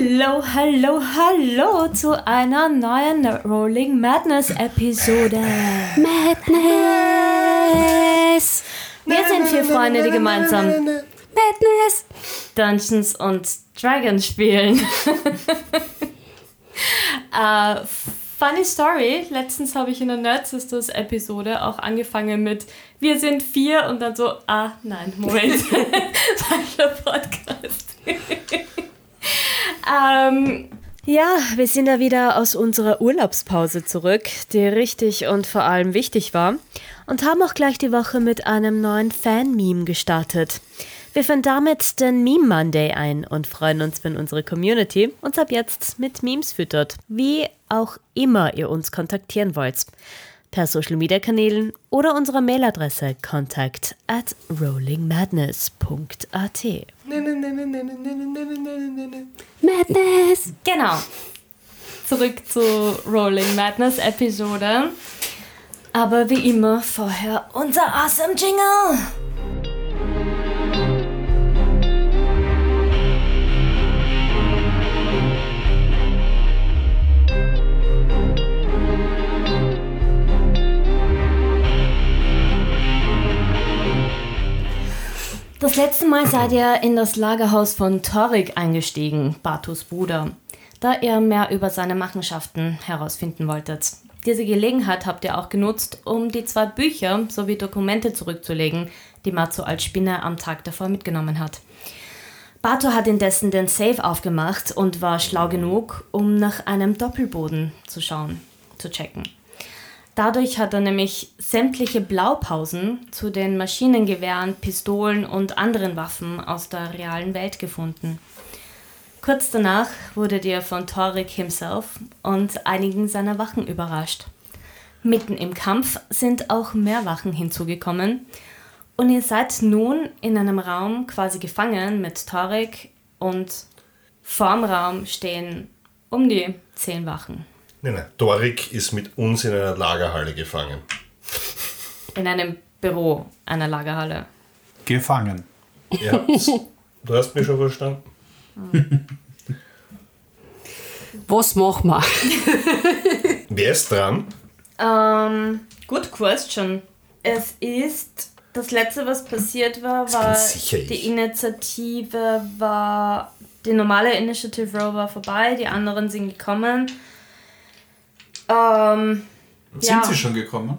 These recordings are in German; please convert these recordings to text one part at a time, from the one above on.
Hallo, hallo, hallo zu einer neuen Rolling Madness Episode. Madness! Wir sind vier Freunde, die gemeinsam Madness! Dungeons und Dragons spielen. äh, funny Story, letztens habe ich in der Nerd Sisters Episode auch angefangen mit Wir sind vier und dann so, ah nein, Moment, falscher Podcast. ähm, ja, wir sind da wieder aus unserer Urlaubspause zurück, die richtig und vor allem wichtig war und haben auch gleich die Woche mit einem neuen Fan-Meme gestartet. Wir führen damit den Meme Monday ein und freuen uns, wenn unsere Community uns ab jetzt mit Memes füttert. Wie auch immer ihr uns kontaktieren wollt. Per Social Media Kanälen oder unserer Mailadresse contact at rollingmadness.at. Madness! Genau. Zurück zu Rolling Madness Episode. Aber wie immer vorher unser awesome Jingle. Das letzte Mal seid ihr in das Lagerhaus von Torik eingestiegen, Batus Bruder, da ihr mehr über seine Machenschaften herausfinden wolltet. Diese Gelegenheit habt ihr auch genutzt, um die zwei Bücher sowie Dokumente zurückzulegen, die Matsu als Spinne am Tag davor mitgenommen hat. Bato hat indessen den Safe aufgemacht und war schlau genug, um nach einem Doppelboden zu schauen, zu checken. Dadurch hat er nämlich sämtliche Blaupausen zu den Maschinengewehren, Pistolen und anderen Waffen aus der realen Welt gefunden. Kurz danach wurdet ihr von Torik himself und einigen seiner Wachen überrascht. Mitten im Kampf sind auch mehr Wachen hinzugekommen und ihr seid nun in einem Raum quasi gefangen mit Torik und vorm Raum stehen um die zehn Wachen. Nein, nein. Dorik ist mit uns in einer Lagerhalle gefangen. In einem Büro einer Lagerhalle. Gefangen. Ja, du hast mich schon verstanden. Was machen wir? Wer ist dran? Ähm, good question. Es ist das letzte, was passiert war, war die Initiative war die normale Initiative Row war vorbei, die anderen sind gekommen. Ähm, Sind Ja. sie schon gekommen?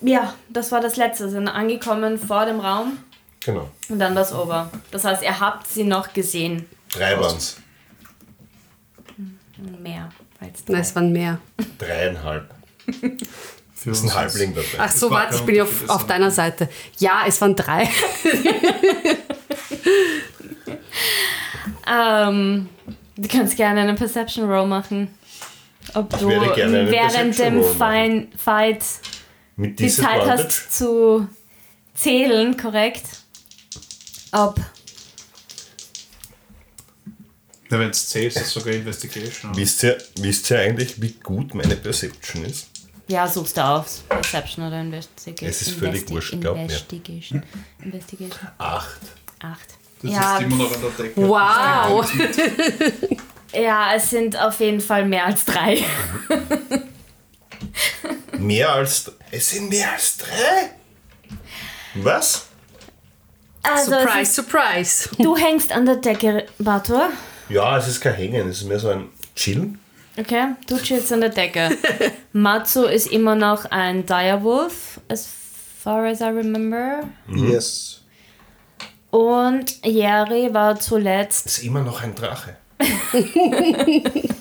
ja, das war das letzte, sind angekommen vor dem Raum Genau. und dann das Ober. Das heißt, ihr habt sie noch gesehen. Drei waren's. Mehr als Nein, drei. es waren mehr. Dreieinhalb. Für Ist ein Halbling dabei. Ach so, war warte, ich bin auf, Unterschied, auf das deiner Seite. Ja, es waren drei. Ähm, du kannst gerne eine Perception Roll machen. Ob du gerne eine während dem. Fein- Fight Mit die Zeit hast zu zählen, korrekt? Ob. Na, wenn es zählt, ist es sogar Investigation. Wisst ihr, wisst ihr eigentlich, wie gut meine Perception ist? Ja, suchst du auf. Perception oder Investigation? Es ist völlig wurscht, glaub mir. Investigation. Investigation. Acht. Acht. Das ja, ist immer noch an der Decke. Wow! ja, es sind auf jeden Fall mehr als drei. Mehr als. Es sind mehr als drei? Was? Also, Surprise, ist, surprise. du hängst an der Decke, Bator. Ja, es ist kein Hängen, es ist mehr so ein Chillen. Okay, du chillst an der Decke. Matsu ist immer noch ein Direwolf, as far as I remember. Yes. Und Jerry war zuletzt Es ist immer noch ein Drache.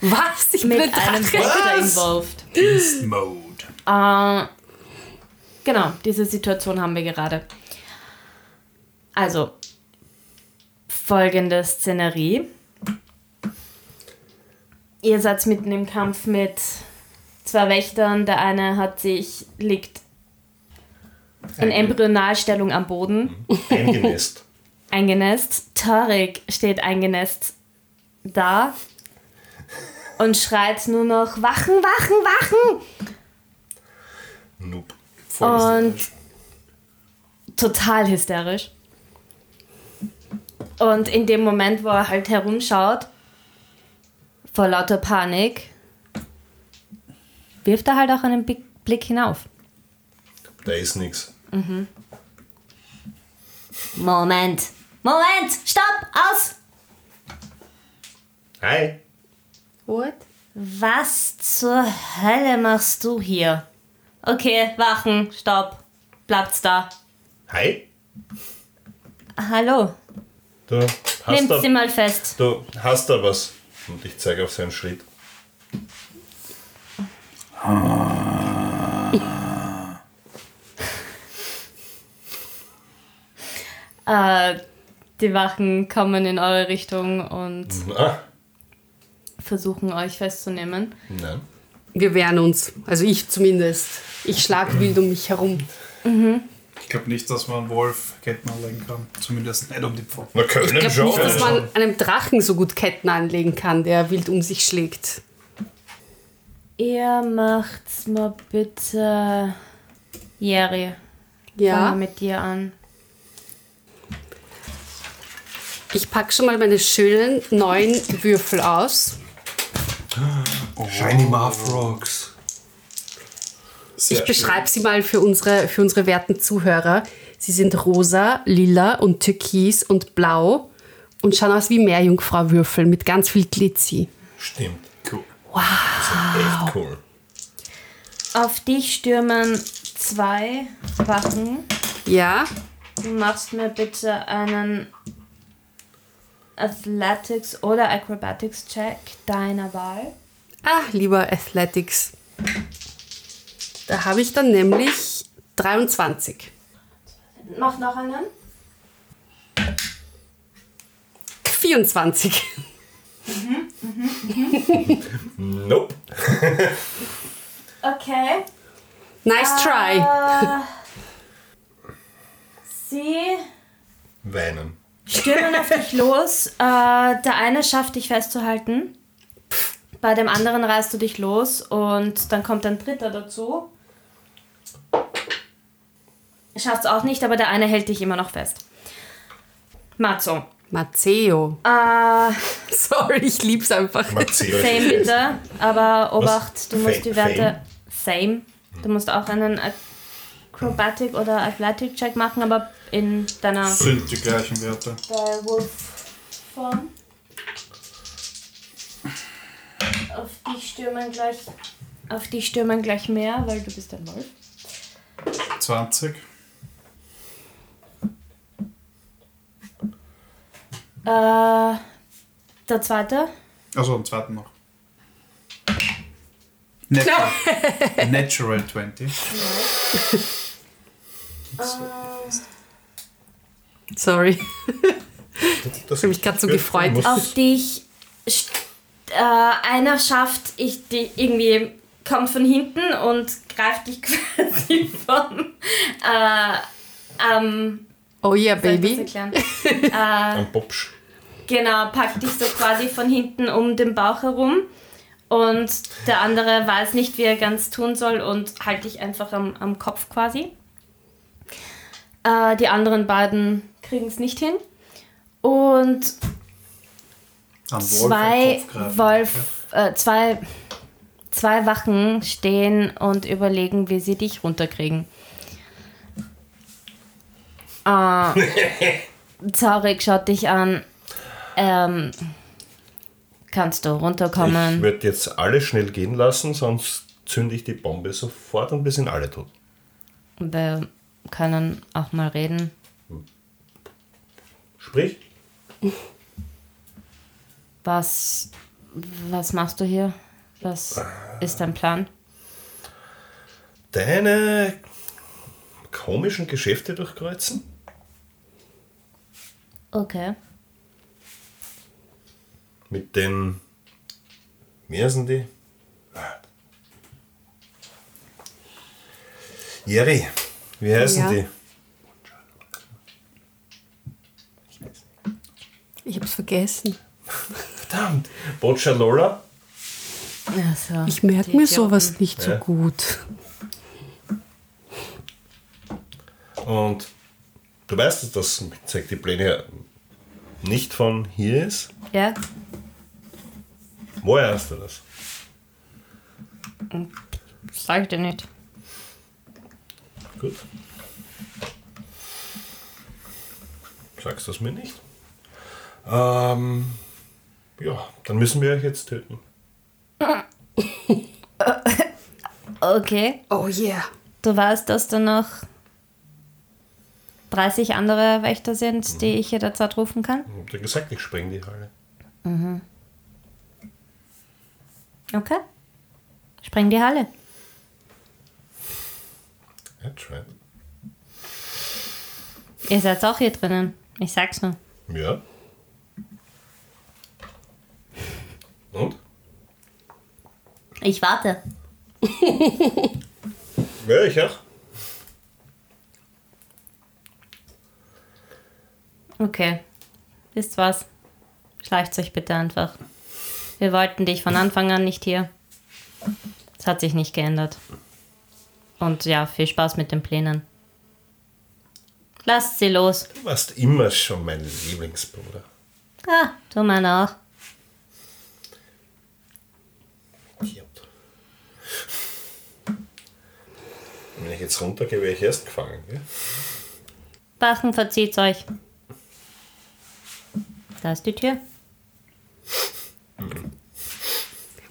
Was? Ich bin mit ein einem Drache. Wächter involved. Beast Mode. Äh, genau, diese Situation haben wir gerade. Also, folgende Szenerie. Ihr seid mitten im Kampf mit zwei Wächtern. Der eine hat sich, liegt in Embryonalstellung am Boden, Eingenässt. eingenässt. Tarek steht eingenässt da und schreit nur noch Wachen, Wachen, Wachen! Noob. Und total hysterisch. Und in dem Moment, wo er halt herumschaut, vor lauter Panik, wirft er halt auch einen Blick hinauf. Da ist nichts. Moment. Moment! Stopp! Aus! Hi. What? Was zur Hölle machst du hier? Okay, wachen, stopp. Bleibt's da. Hi. Hallo. Du hast Nehmt da, sie mal fest. du hast da was. Und ich zeige auf seinen Schritt. Äh, die Wachen kommen in eure Richtung und Ah, versuchen euch festzunehmen. nein. Wir wehren uns. Also ich zumindest. Ich schlag wild um mich herum. Ich glaube nicht, dass man Wolf Ketten anlegen kann. Zumindest nicht um die Pfoten. Wir können Ich glaube nicht, dass man einem Drachen so gut Ketten anlegen kann, der wild um sich schlägt. Ihr macht's mal bitte. Jerry, fangen wir Ja, mit dir an. ich packe schon mal meine schönen neuen Würfel aus. Shiny Muff Rocks. Ich beschreibe sie mal für unsere, für unsere werten Zuhörer. Sie sind rosa, lila und türkis und blau und schauen aus wie Meerjungfrau-Würfel mit ganz viel Glitzy. Stimmt. Cool. Echt cool. Auf dich stürmen zwei Wachen. Ja, Du machst mir bitte einen Athletics oder Acrobatics Check deiner Wahl. ah, lieber Athletics. Da habe ich dann nämlich 23. Mach noch einen. 24. Nope. Okay. Nice try. Äh, sie Weinen. Stürmen auf dich los. Äh, der eine schafft dich festzuhalten. Bei dem anderen reißt du dich los und dann kommt ein dritter dazu. Schaffst auch nicht, aber der eine hält dich immer noch fest. Matzo. Matteo. Äh, Sorry, ich lieb's einfach. Marzio. Same bitte, aber Obacht, du musst Fa- die Werte. Same. Du musst auch einen Acrobatic oder Athletic Check machen, aber in deiner Sind die gleichen Werte. Wolf-Form. Auf dich stürmen gleich. Auf dich stürmen gleich mehr, weil du bist ein Wolf. 20. Äh, der zweite. Also am zweiten noch. Natural, Natural 20. Sorry. Das Ich habe mich gerade so gefreut. Auf dich äh, einer schafft, ich die irgendwie kommt von hinten und greift dich quasi vom äh, ähm, Oh yeah, baby. erklären? Ein Popsch. Genau, packt dich so quasi von hinten um den Bauch herum und der andere weiß nicht, wie er ganz tun soll und halt dich einfach am, am Kopf quasi. Äh, die anderen beiden kriegen es nicht hin. Und zwei. Wolf, äh, zwei, zwei Wachen stehen und überlegen, wie sie dich runterkriegen. Äh, Zarek schaut dich an. Ähm, kannst du Ich runterkommen? würde jetzt alle schnell gehen lassen, sonst zünde ich die Bombe sofort und wir sind alle tot. Wir können auch mal reden. Sprich, Was, was machst du hier? Was ist dein Plan? deine komischen Geschäfte durchkreuzen? Okay. Mit den. Wie heißen die? Jerry, wie heißen Ja. die? Ich hab's vergessen. Verdammt! Boccialola? Also, Ich merke mir sowas nicht so Ja. gut. Und du weißt, dass das zeigt die Pläne nicht von hier ist? Ja? Woher hast du das? Sag ich dir nicht. Gut. Sagst du es mir nicht? Ähm, ja, dann müssen wir euch jetzt töten. Okay. Oh yeah. Du weißt, dass da noch 30 andere Wächter sind, die ich jederzeit rufen kann? Ich hab dir gesagt, ich spreng die Halle. Okay. Spreng die Halle. Ja, try. Ihr seid auch hier drinnen. Ich sag's nur. Ja. Und? Ich warte. Ja, ich auch. Okay. Wisst was? Schleicht euch bitte einfach. Wir wollten dich von Anfang an nicht hier. Es hat sich nicht geändert. Und ja, viel Spaß mit den Plänen. Lasst sie los. Du warst immer schon mein Lieblingsbruder. Ah, du meiner auch. Wenn ich jetzt runtergehe, wäre ich erst gefangen. Gell? Wachen, verzieht's euch. Da ist die Tür. Wir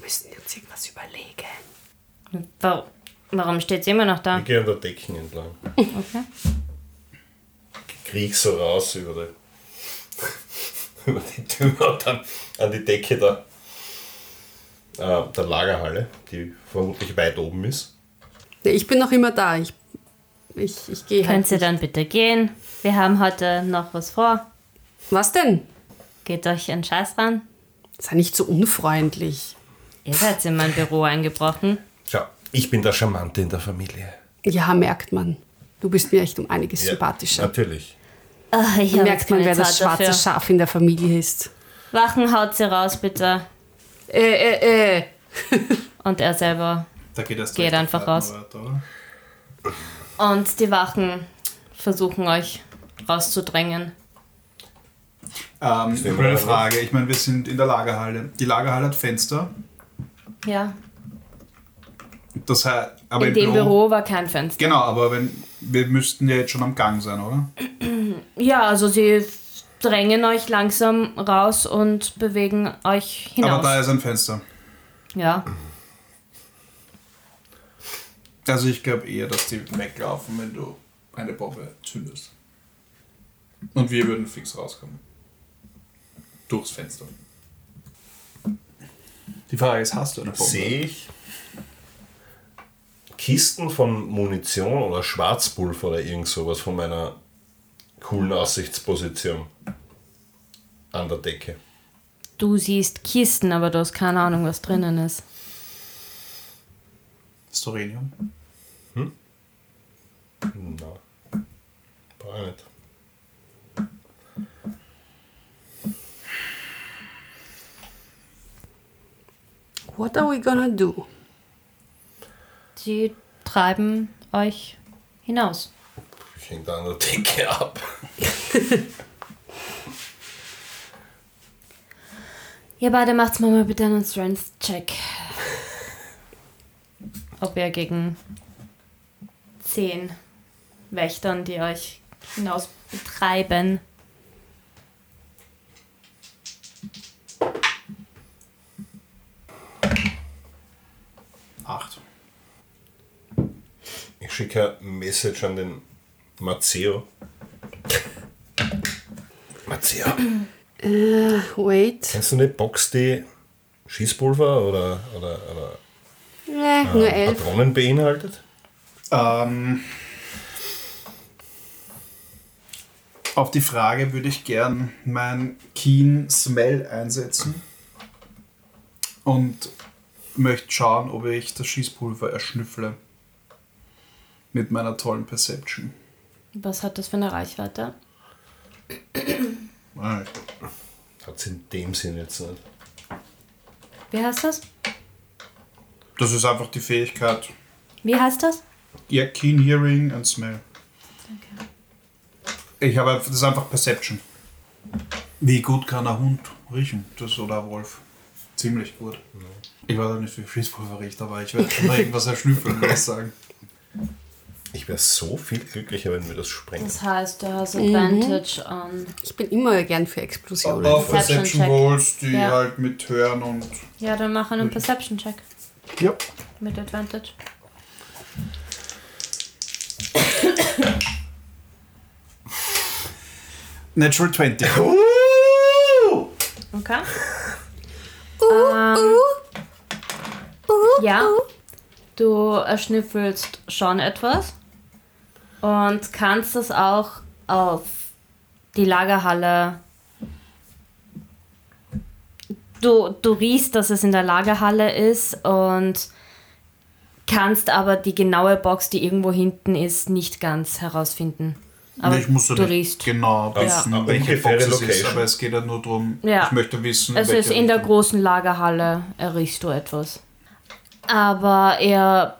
müssen uns irgendwas überlegen. Wa- Warum steht sie immer noch da? Ich gehe an der Decken entlang. Okay. Krieg so raus über die, über die Tür und dann an die Decke der, äh, der Lagerhalle, die vermutlich weit oben ist. Nee, ich bin noch immer da. Ich, ich, ich gehe Könnt halt. ihr dann bitte gehen? Wir haben heute noch was vor. Was denn? Geht euch ein Scheiß ran? Sei nicht so unfreundlich. Ihr seid in mein Büro eingebrochen. Schau, ich bin der Charmante in der Familie. Ja, merkt man. Du bist mir echt um einiges Ja, sympathischer. Natürlich. Ach, ich Merkt man, wer das Zeit schwarze dafür. Schaf in der Familie ist. Wachen, haut sie raus, bitte. Äh, äh, äh. Und er selber. Da geht es Geht einfach raus. Weiter? Und die Wachen versuchen euch rauszudrängen. Ähm, ich Stimmt, habe eine? Frage. Ich meine, wir sind in der Lagerhalle. Die Lagerhalle hat Fenster. Ja. Das heißt, aber In dem Büro war kein Fenster. Genau, aber wenn wir müssten ja jetzt schon am Gang sein, oder? Ja, also sie drängen euch langsam raus und bewegen euch hinaus. Aber da ist ein Fenster. ja. Also ich glaube eher, dass die weglaufen, wenn du eine Bombe zündest. Und wir würden fix rauskommen. Durchs Fenster. Die Frage ist, hast du eine Bombe? Sehe ich Kisten von Munition oder Schwarzpulver oder irgend sowas von meiner coolen Aussichtsposition an der Decke. Du siehst Kisten, aber du hast keine Ahnung, was drinnen ist. Storenium? Na, brauche ich nicht. What are we gonna do? Sie treiben euch hinaus. Ich hänge da der Decke ab. Ihr beide macht's mal bitte einen Strength-Check. Ob ihr gegen zehn Wächtern, die euch hinaus betreiben. Acht. Ich schicke ein Message an den Mazzeo. Mazzeo, Äh, wait. kennst du nicht Box die Schießpulver oder, oder, oder Äh, nur elf. Patronen beinhaltet? Ähm, auf die Frage würde ich gern mein Keen Smell einsetzen und möchte schauen, ob ich das Schießpulver erschnüffle. Mit meiner tollen Perception. Was hat das für eine Reichweite? Hat es in dem Sinn jetzt nicht. Wie heißt das? Das ist einfach die Fähigkeit. Wie heißt das? Ja, Keen Hearing and Smell. Ich habe einfach, das ist einfach Perception. Wie gut kann ein Hund riechen? Das oder ein Wolf? Ziemlich gut. Ich weiß auch nicht, wie Schießpulver riecht, aber ich werde immer irgendwas erschnüffeln, würde ich sagen. Ich wäre so viel glücklicher, wenn wir das sprengen. Das heißt, du hast Advantage an. Ich bin immer gern für Explosionen. Auf Perception Perception Check. Rolls, die Ja. halt mit Hören und. Ja, dann mach einen Perception-Check Ja. mit Advantage. Natural 20. Okay. ähm, ja, du erschnüffelst schon etwas und kannst es auch auf die Lagerhalle. Du, du riechst, dass es in der Lagerhalle ist und kannst aber die genaue Box, die irgendwo hinten ist, nicht ganz herausfinden. Aber ich muss ja du riechst. genau wissen, Ja. welche Box es ist, aber es geht ja nur darum, Ja. ich möchte wissen, Es ist in der großen Lagerhalle, riechst du etwas. Aber er,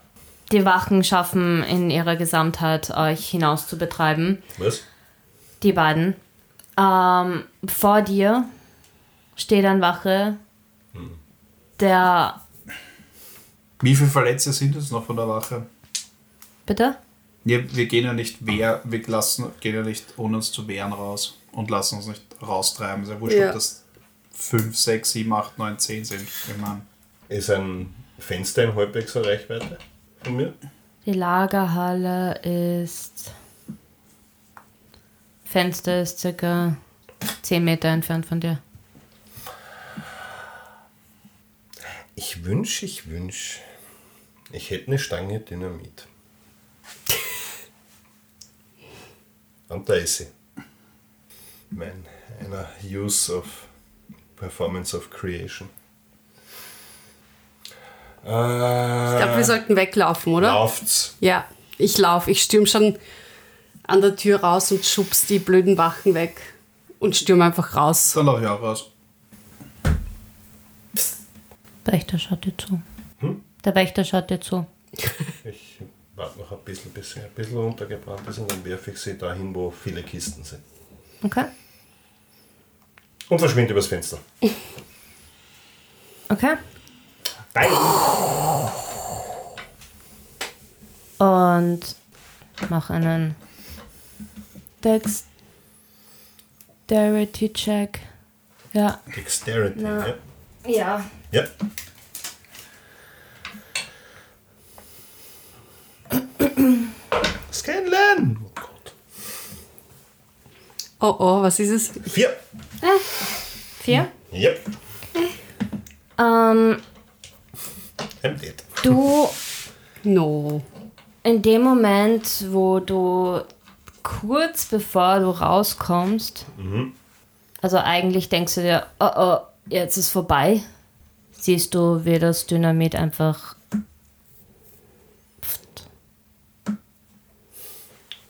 die Wachen schaffen in ihrer Gesamtheit, euch hinaus zu betreiben. Was? Die beiden. Ähm, vor dir steht ein Wache, der. Wie viele Verletzte sind es noch von der Wache? Bitte? Ja, wir gehen ja nicht wehr, wir lassen, gehen ja nicht ohne uns zu wehren raus und lassen uns nicht raustreiben. Es ist ja wurscht, Ja. ob das 5, 6, 7, 8, 9, 10 sind. Ich meine, Ist ein Fenster in halbwegs Reichweite von mir? Die Lagerhalle ist. Fenster ist circa 10 Meter entfernt von dir. Ich wünsche, ich wünsche, ich hätte eine Stange Dynamit. Und da ist sie. Mein einer Use of Performance of Creation. Ich glaube, Äh, wir sollten weglaufen, oder? Lauft's. Ja, ich laufe. Ich stürm schon an der Tür raus und schubs die blöden Wachen weg. Und stürm einfach raus. dann laufe ich auch raus. Der Wächter schaut dir zu. Der Wächter schaut dir zu. Ich warte noch ein bisschen, bis sie ein bisschen runtergebrannt ist und dann werfe ich sie dahin, wo viele Kisten sind. Okay? Und verschwinde übers Fenster. Okay. Nein! Und mach einen Dexterity Check. Ja. Dexterity, Na. ja. Ja. Ja. Scanlan! Oh Gott. Oh oh, was ist es? Vier. Vier. Ja. Ähm, I'm dead. du No. in dem Moment, wo du kurz bevor du rauskommst, also eigentlich denkst du dir, oh oh, jetzt ist vorbei, siehst du, wie das Dynamit einfach pft,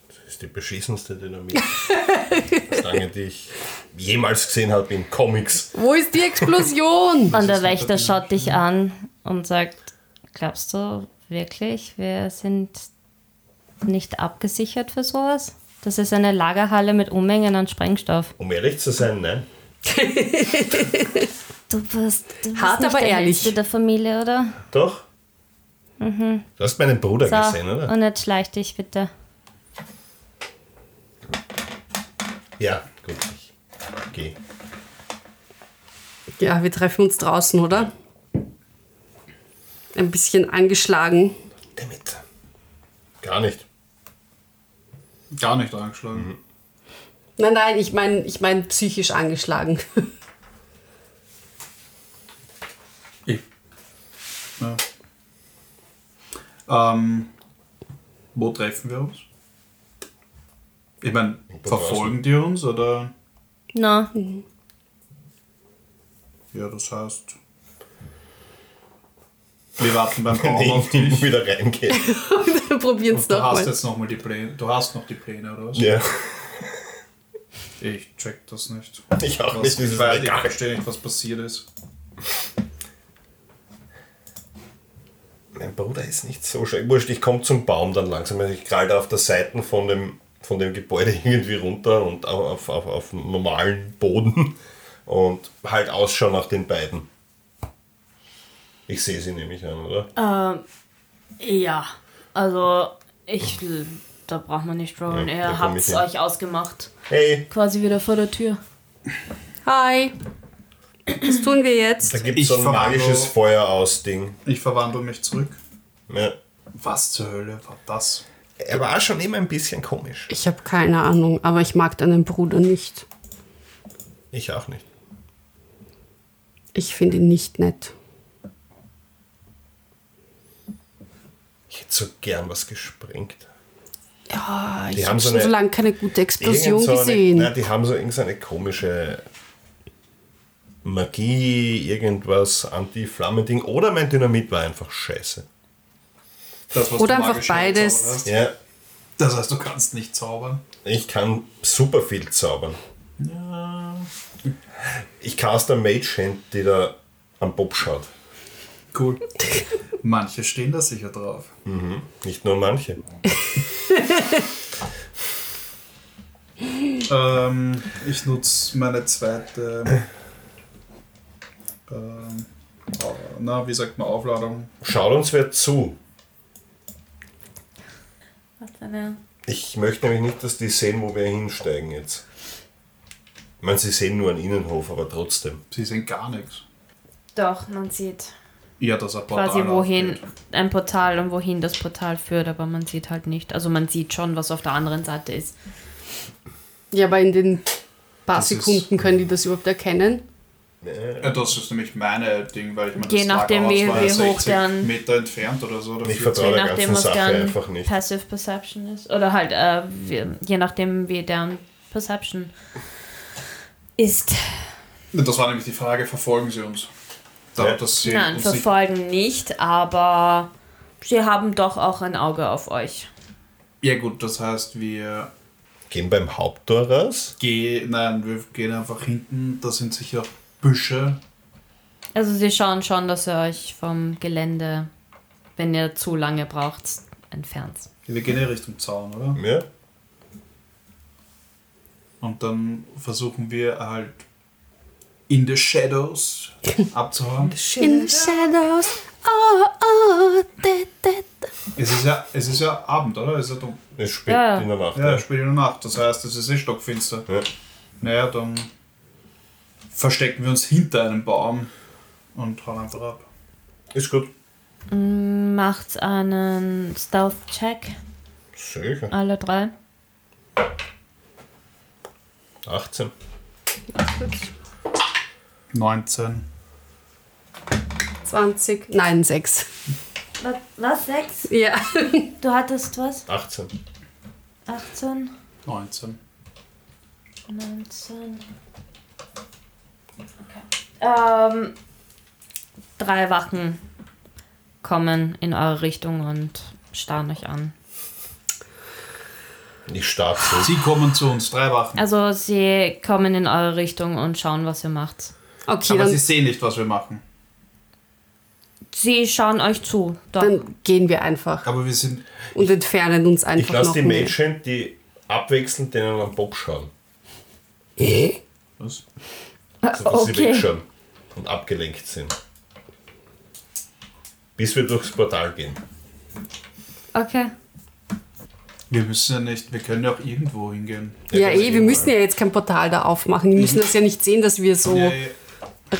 Das ist die beschissenste Dynamit-Stange, die ich jemals gesehen habe in Comics. Wo ist die Explosion? Und der Wächter schaut dich an und sagt, glaubst du wirklich, wir sind nicht abgesichert für sowas? Das ist eine Lagerhalle mit Unmengen an Sprengstoff. Um ehrlich zu sein, nein. Du bist, du bist Hart, nicht aber der ehrlich. Letzte der Familie, oder? Doch? Du hast meinen Bruder So, gesehen, oder? und jetzt schleich dich bitte. Ja, gut. Ich geh. Ja, wir treffen uns draußen, oder? Ein bisschen angeschlagen. Damit. Gar nicht. Gar nicht angeschlagen. Nein, nein, ich meine ich mein psychisch angeschlagen. Ich. Ja. Ähm, wo treffen wir uns? Ich meine, verfolgen die uns oder? Na, Ja, das heißt. Wir warten beim Wenn Baum auf ich dich. wieder reingehe. Wir probieren es Du hast nochmal. jetzt nochmal die Pläne. Du hast noch die Pläne, oder was? Ja. Ich check das nicht. Ich auch Was, nicht, ich egal. verstehe nicht, was passiert ist. Mein Bruder ist nicht so schön. Wurscht, ich komme zum Baum dann langsam. Also Ich krall da auf der Seite von dem von dem Gebäude irgendwie runter und auf, auf, auf normalen Boden und halt Ausschau nach den beiden. Ich sehe sie nämlich an, oder? Ähm, ja, also ich, da braucht man nicht rollen. Ja, Ihr es euch ausgemacht. Hey, Quasi wieder vor der Tür. Hi. Was tun wir jetzt? da gibt es so ein magisches Feuer aus Ding. Ich verwandle mich zurück. Ja. Was zur Hölle war das? Er war schon immer ein bisschen komisch. Ich habe keine Ahnung, aber ich mag deinen Bruder nicht. Ich auch nicht. Ich finde ihn nicht nett. Ich hätte so gern was gesprengt. Ja, ich haben habe so schon eine- so lange keine gute Explosion so gesehen. Eine, na, die haben so irgendeine komische Magie, irgendwas, Anti-Flammending. Oder mein Dynamit war einfach scheiße. Das, was Oder du einfach beides. Ja, Das heißt, du kannst nicht zaubern. ich kann super viel zaubern. Ich cast eine Mage Hand, die da am Bob schaut. Cool. Manche stehen da sicher drauf. Nicht nur manche. Ähm, ich nutze meine zweite. Ähm, äh, na, wie sagt man, Aufladung? Schaut uns wer zu. Ich möchte nämlich nicht, dass die sehen, wo wir hinsteigen jetzt. Ich meine, sie sehen nur einen Innenhof, aber trotzdem. Sie sehen gar nichts. Doch, man sieht Ja, dass ein Portal quasi wohin aufgeht. ein Portal und wohin das Portal führt, aber man sieht halt nicht. Also man sieht schon, was auf der anderen Seite ist. Ja, aber in den paar Das ist- Sekunden können die das überhaupt erkennen. Ja, das ist nämlich meine Ding, weil ich meine, Je das nachdem, wie- war wie ja hoch 60 deren- Meter entfernt oder so. Oder Ich 40. vertraue Je der nachdem, ganzen was Sache deren einfach nicht. Passive Perception ist. Oder halt, äh, wie, je nachdem, wie deren Perception ist. Das war nämlich die Frage, verfolgen sie uns? Ja. dass sie Nein, uns nicht, verfolgen nicht, aber sie haben doch auch ein Auge auf euch. ja gut, das heißt, wir Gehen beim Haupttor raus. gehen, nein, wir gehen einfach hinten, da sind sicher Büsche. Also sie schauen schon, dass ihr euch vom Gelände, wenn ihr zu lange braucht, entfernt. Wir gehen ja Richtung Zaun, oder? Ja. Und dann versuchen wir halt in the shadows abzuhauen. In the shadows. Oh, oh, da, da, da. Es ist ja, es ist ja Abend, oder? Es ist ja dunkel. Es spät Ja. in der Nacht. Ja, Ja. spät in der Nacht. Das heißt, es ist eh stockfinster. Ja. Naja, dann verstecken wir uns hinter einem Baum und hauen einfach ab. Ist gut. Macht einen Stealth-Check, Sicher. alle drei. 18. 19. 20. Nein, 6. Was, was? Sechs? Ja. Du hattest was? 18. 18, 19. 19. Okay. Ähm, drei Wachen kommen in eure Richtung und starren euch an. Ich starte so. Sie kommen zu uns, drei Wachen. Also sie kommen in eure Richtung und schauen, was ihr macht. Okay, Aber dann, sie sehen nicht, was wir machen. Sie schauen euch zu. Doch. dann gehen wir einfach Aber wir sind. und entfernen uns Ich einfach lasse noch die mehr. Die abwechselnd denen am Bob schauen. Was? So dass sie Okay. wegschauen und abgelenkt sind. Bis wir durchs Portal gehen. Okay. Wir müssen ja nicht, wir können ja auch irgendwo hingehen. Ja, ganz eh, wir müssen ja jetzt kein Portal da aufmachen. Die müssen das ja nicht sehen, dass wir so. Ja, ja.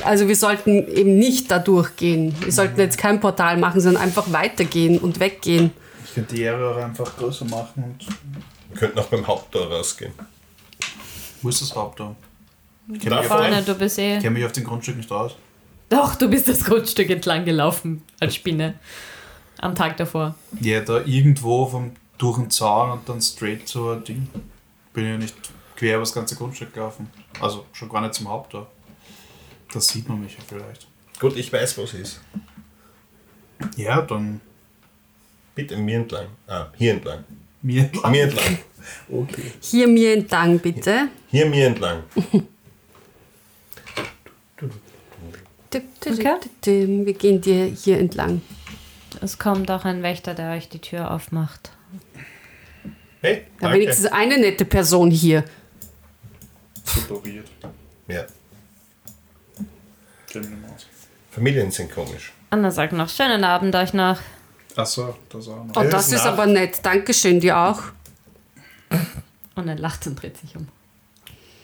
Also wir sollten eben nicht da durchgehen. Wir sollten jetzt kein Portal machen, sondern einfach weitergehen und weggehen. Ich könnte die Area auch einfach größer machen und. Wir könnten auch beim Haupttor rausgehen. Wo ist das Haupttor? Ich Da kenne mich, Vorne, auf- du bist eh. ich kenn mich auf dem Grundstück nicht aus. Doch, du bist das Grundstück entlang gelaufen als Spinne. Am Tag davor. Ja, da irgendwo vom, durch den Zaun und dann straight zur Ding. Bin ja nicht quer über das ganze Grundstück gelaufen. Also schon gar nicht zum Haupttor. Da sieht man mich ja vielleicht. Gut, ich weiß, wo es ist. Ja, dann Bitte mir entlang. Ah, hier entlang. mir. Mir entlang. Okay. Hier mir entlang, bitte. Hier mir entlang. Okay. Wir gehen dir hier entlang. Es kommt auch ein Wächter, der euch die Tür aufmacht. Hey, Ja, danke. wenigstens eine nette Person hier. Tuturiert. Ja, Nicht mehr aus. Familien sind komisch. Anna sagt noch, schönen Abend euch noch. Achso, das auch noch. Oh, das ist aber nett. Dankeschön, dir auch. Und er lacht und dreht sich um.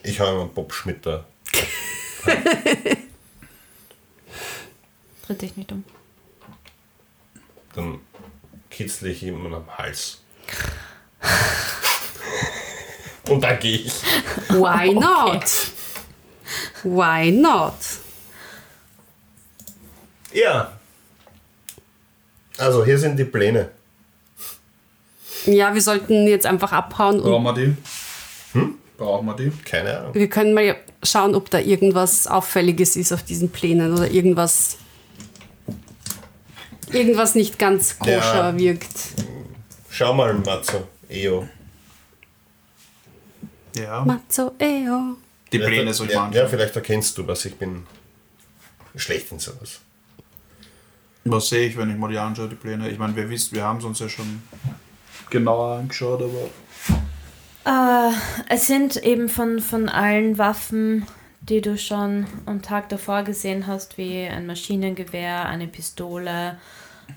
Ich habe einen Bob Schmidt da. Dreht dich nicht um. Dann kitzle ich ihm am Hals. Und dann gehe ich. Why not? Why not? Ja. Also, hier sind die Pläne. Ja, wir sollten jetzt einfach abhauen und Brauchen wir die? Hm? Brauchen wir die? Keine Ahnung. wir können mal schauen, ob da irgendwas Auffälliges ist auf diesen Plänen oder irgendwas irgendwas nicht ganz koscher Ja. wirkt. Schau mal, Matzo. Eo. Ja. Mazzo Eo. Die Pläne soll ich ja, ja, vielleicht erkennst du was. Ich bin schlecht in sowas. Was sehe ich, wenn ich mal die anschaue, die Pläne? Ich meine, wir wissen, wir haben es uns ja schon genauer angeschaut, aber Äh, es sind eben von, von allen Waffen, die du schon am Tag davor gesehen hast, wie ein Maschinengewehr, eine Pistole,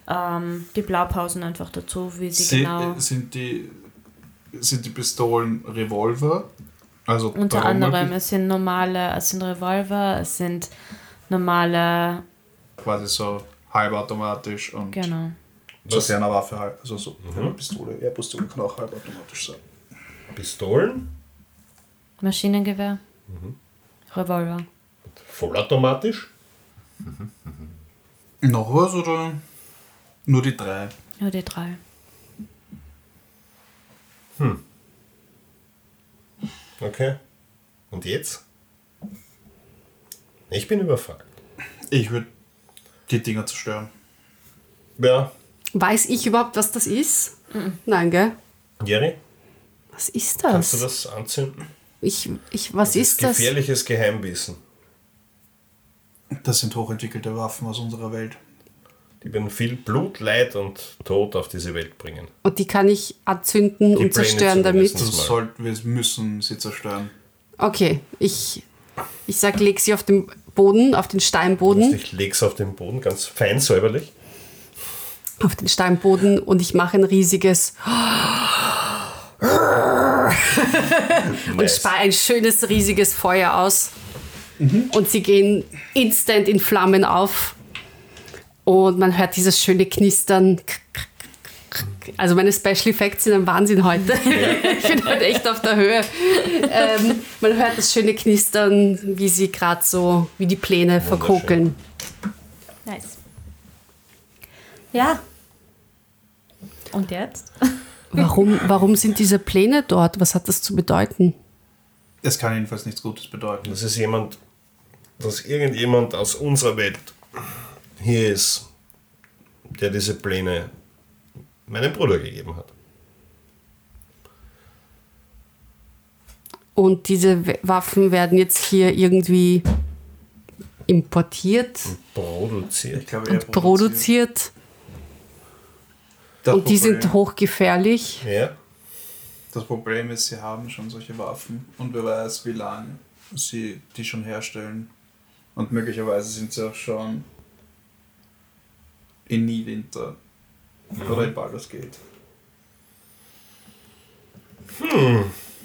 ähm, die Blaupausen einfach dazu, wie sie, Sie- genau. sind, die, sind die Pistolen Revolver? Also Unter anderem, es sind normale, es sind Revolver, es sind normale, quasi so halbautomatisch und genau. so sehr eine Waffe halb. Also so eine Pistole. Ja, Pistole kann auch halbautomatisch sein. Pistolen? Maschinengewehr, Revolver. Vollautomatisch? Noch was oder nur die drei? Nur die drei. Okay. Und jetzt? Ich bin überfragt. Ich würde die Dinger zerstören. Ja, Weiß ich überhaupt, was das ist? Nein, gell? Jerry, Was ist kannst das? du das anzünden? Ich, ich, was ist das? Gefährliches Geheimwissen. Das sind hochentwickelte Waffen aus unserer Welt. Die werden viel Blut, Leid und Tod auf diese Welt bringen. Und die kann ich anzünden Die und zerstören Pläne damit. zumindest. Du Mal. sollt, wir müssen sie zerstören. Okay, ich, ich sag, leg sie auf den Boden, auf den Steinboden, Ich leg's auf den Boden, ganz fein säuberlich. auf den Steinboden und ich mache ein riesiges und Nice. spare ein schönes riesiges Feuer aus. Und sie gehen instant in Flammen auf. Und man hört dieses schöne Knistern. Also meine Special Effects sind ein Wahnsinn heute. ich bin heute echt auf der Höhe. Ähm, man hört das schöne Knistern, wie sie gerade so, wie die Pläne verkokeln. Nice. Ja. Und jetzt? Warum, warum sind diese Pläne dort? Was hat das zu bedeuten? Es kann jedenfalls nichts Gutes bedeuten. Das ist jemand, dass irgendjemand aus unserer Welt hier ist, der diese Pläne meinem Bruder gegeben hat. Und diese Waffen werden jetzt hier irgendwie importiert Produziert. Ich glaube, und produziert. Das Und die Problem- sind hochgefährlich. Ja. Das Problem ist, sie haben schon solche Waffen und wer weiß, wie lange sie die schon herstellen. Und möglicherweise sind sie auch schon in Niewinter oder in Baldur's Gate.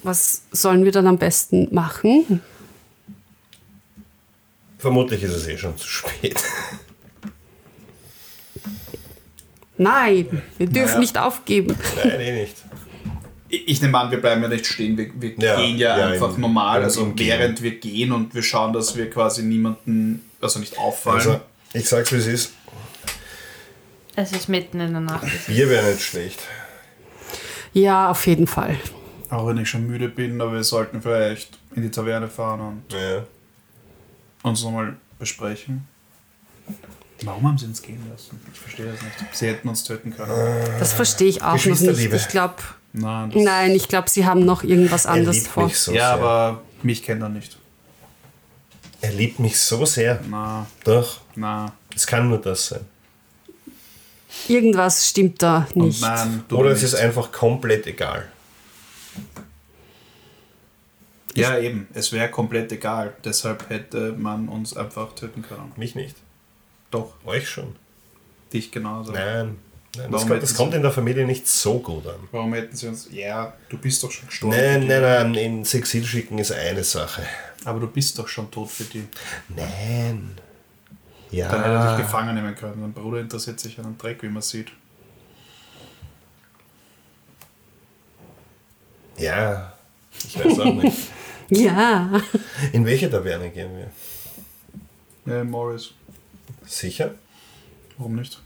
Was sollen wir dann am besten machen? Vermutlich ist es eh schon zu spät. Nein, wir dürfen Naja. nicht aufgeben. Nein, eh nicht. Ich nehme an, wir bleiben ja nicht stehen, wir, wir Ja, gehen ja, ja, einfach im- normal, also während wir gehen und wir schauen, dass wir quasi niemanden, also nicht auffallen. Also, ich sag's wie es ist. Es ist mitten in der Nacht. Bier wäre nicht schlecht. Ja, auf jeden Fall. auch wenn ich schon müde bin, aber wir sollten vielleicht in die Taverne fahren und Ja. uns nochmal besprechen. Warum haben sie uns gehen lassen? Ich verstehe das nicht. Sie hätten uns töten können. Das verstehe ich auch noch nicht. Ich glaube, Nein, nein, ich glaube, sie haben noch irgendwas Er anderes liebt vor. mich so ja, sehr. aber mich kennt er nicht. Er liebt mich so sehr. Na, Doch, na. es kann nur das sein. Irgendwas stimmt da nicht. nein, Oder es ist einfach komplett egal. Ja, eben. Es wäre komplett egal. Deshalb hätte man uns einfach töten können. Mich nicht. Doch, Euch schon. dich genauso. Nein. Nein das, Warum kommt, das kommt in der Familie nicht so gut an. Warum hätten sie uns. Ja, du bist doch schon gestorben. Nein, nein, nein, in Exil schicken ist eine Sache. Aber du bist doch schon tot für die. Nein. Dann hätte er Ja. dich gefangen nehmen können. Mein Bruder interessiert sich an den Dreck, wie man sieht. Ja. Ich weiß auch nicht. Ja. In welche Taverne gehen wir? Ja, Morris. Sicher? Warum nicht?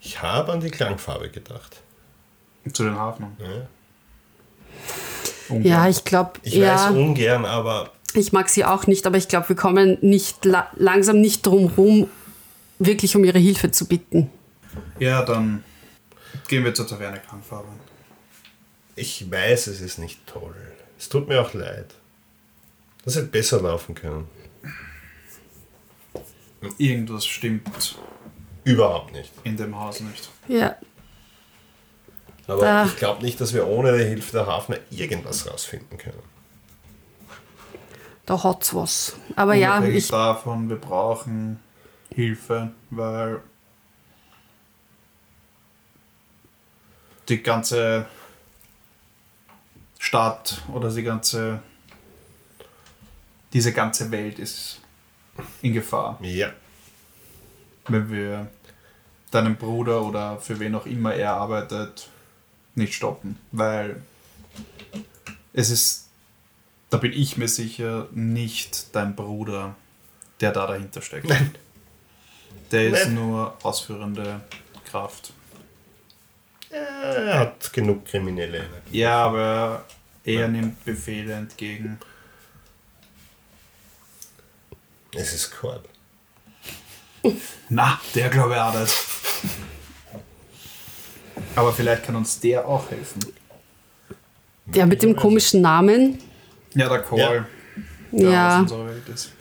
Ich habe an die Klangfarbe gedacht. Zu den Hafnern. Ja. Ja, ich glaube, Ich ja, weiß ungern, aber ich mag sie auch nicht, aber ich glaube, wir kommen nicht la langsam nicht drum rum, wirklich um ihre Hilfe zu bitten. Ja, dann gehen wir zur Taverne Klangfarbe. ich weiß, es ist nicht toll. Es tut mir auch leid. Das hätte besser laufen können. Irgendwas stimmt Überhaupt nicht. in dem Haus nicht. Ja, Aber Da- ich glaube nicht, dass wir ohne die Hilfe der Hafner irgendwas rausfinden können. Da hat's was. Aber ja, ich, davon, wir brauchen Hilfe, weil die ganze Stadt oder die ganze diese ganze Welt ist in Gefahr. Ja. Wenn wir deinen Bruder oder für wen auch immer er arbeitet, nicht stoppen. Weil es ist, da bin ich mir sicher, nicht dein Bruder, der da dahinter steckt. Nein. Der ist Nein. nur ausführende Kraft. Er hat genug kriminelle Energie. Ja, aber er nimmt Befehle entgegen. Es ist Korb. Na, der glaube ich auch das. Aber vielleicht kann uns der auch helfen. der mit dem komischen Namen, Ja, der Call. Der Ja. ist.